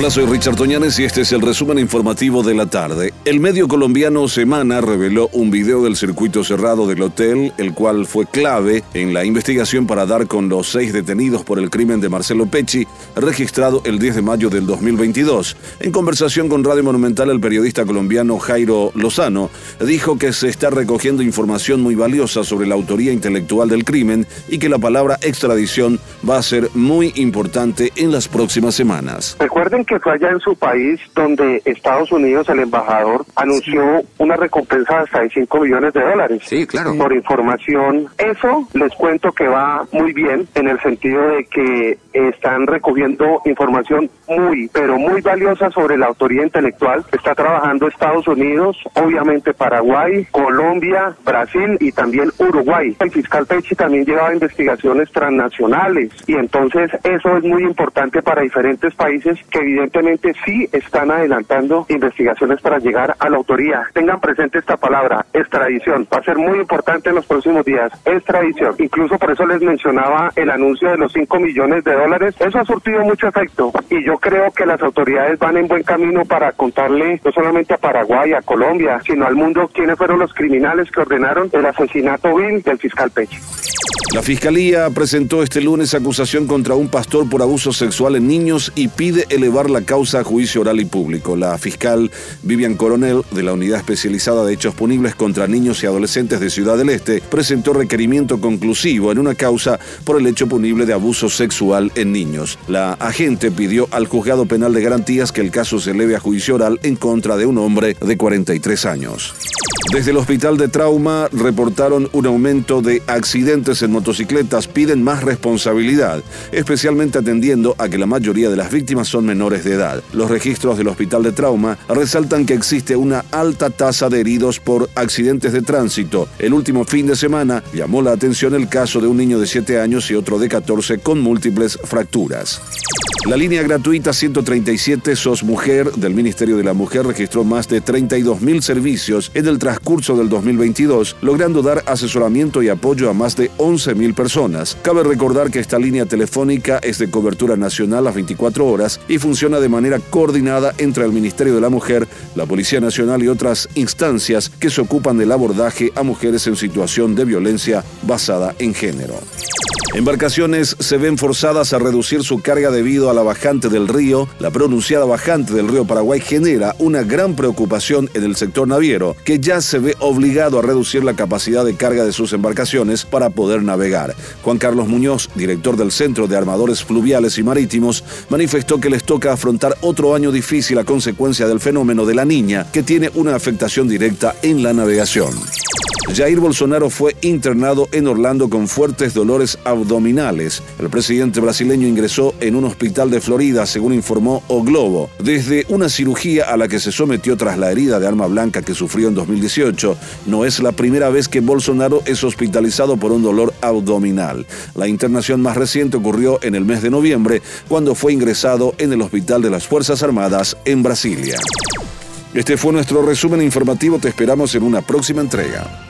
Hola, soy Richard Toñanes y este es el resumen informativo de la tarde. El medio colombiano Semana reveló un video del circuito cerrado del hotel, el cual fue clave en la investigación para dar con los seis detenidos por el crimen de Marcelo Pecci, registrado el 10 de mayo del 2022. En conversación con Radio Monumental, el periodista colombiano Jairo Lozano dijo que se está recogiendo información muy valiosa sobre la autoría intelectual del crimen y que la palabra extradición va a ser muy importante en las próximas semanas. Recuerden que fue allá en su país donde Estados Unidos, el embajador, anunció una recompensa de hasta de 5 millones de dólares. Sí, claro. Por información. Eso les cuento que va muy bien en el sentido de que están recogiendo información muy, pero muy valiosa sobre la autoría intelectual. Está trabajando Estados Unidos, obviamente Paraguay, Colombia, Brasil y también Uruguay. El fiscal Pechi también llevaba investigaciones transnacionales y entonces eso es muy importante para diferentes países que evidentemente sí están adelantando investigaciones para llegar a la autoría. Tengan presente esta palabra, extradición. Va a ser muy importante en los próximos días. Extradición. Incluso por eso les mencionaba el anuncio de los 5 millones de dólares. Eso ha surtido mucho efecto y yo creo que las autoridades van en buen camino para contarle no solamente a Paraguay, a Colombia, sino al mundo quiénes fueron los criminales que ordenaron el asesinato vil del fiscal Peche. La Fiscalía presentó este lunes acusación contra un pastor por abuso sexual en niños y pide elevar la causa a juicio oral y público. La fiscal Vivian Coronel, de la Unidad Especializada de Hechos Punibles contra Niños y Adolescentes de Ciudad del Este, presentó requerimiento conclusivo en una causa por el hecho punible de abuso sexual en niños. La agente pidió al juzgado penal de garantías que el caso se eleve a juicio oral en contra de un hombre de 43 años. Desde el Hospital de Trauma reportaron un aumento de accidentes en motocicletas, piden más responsabilidad, especialmente atendiendo a que la mayoría de las víctimas son menores de edad. Los registros del Hospital de Trauma resaltan que existe una alta tasa de heridos por accidentes de tránsito. El último fin de semana llamó la atención el caso de un niño de 7 años y otro de 14 con múltiples fracturas. La línea gratuita 137 SOS Mujer del Ministerio de la Mujer registró más de 32.000 servicios en el transcurso del 2022, logrando dar asesoramiento y apoyo a más de 11.000 personas. Cabe recordar que esta línea telefónica es de cobertura nacional a 24 horas y funciona de manera coordinada entre el Ministerio de la Mujer, la Policía Nacional y otras instancias que se ocupan del abordaje a mujeres en situación de violencia basada en género. Embarcaciones se ven forzadas a reducir su carga debido a la bajante del río. La pronunciada bajante del río Paraguay genera una gran preocupación en el sector naviero, que ya se ve obligado a reducir la capacidad de carga de sus embarcaciones para poder navegar. Juan Carlos Muñoz, director del Centro de Armadores Fluviales y Marítimos, manifestó que les toca afrontar otro año difícil a consecuencia del fenómeno de la niña, que tiene una afectación directa en la navegación. Jair Bolsonaro fue internado en Orlando con fuertes dolores abdominales. El presidente brasileño ingresó en un hospital de Florida, según informó O Globo. Desde una cirugía a la que se sometió tras la herida de arma blanca que sufrió en 2018, no es la primera vez que Bolsonaro es hospitalizado por un dolor abdominal. La internación más reciente ocurrió en el mes de noviembre, cuando fue ingresado en el Hospital de las Fuerzas Armadas en Brasilia. Este fue nuestro resumen informativo, te esperamos en una próxima entrega.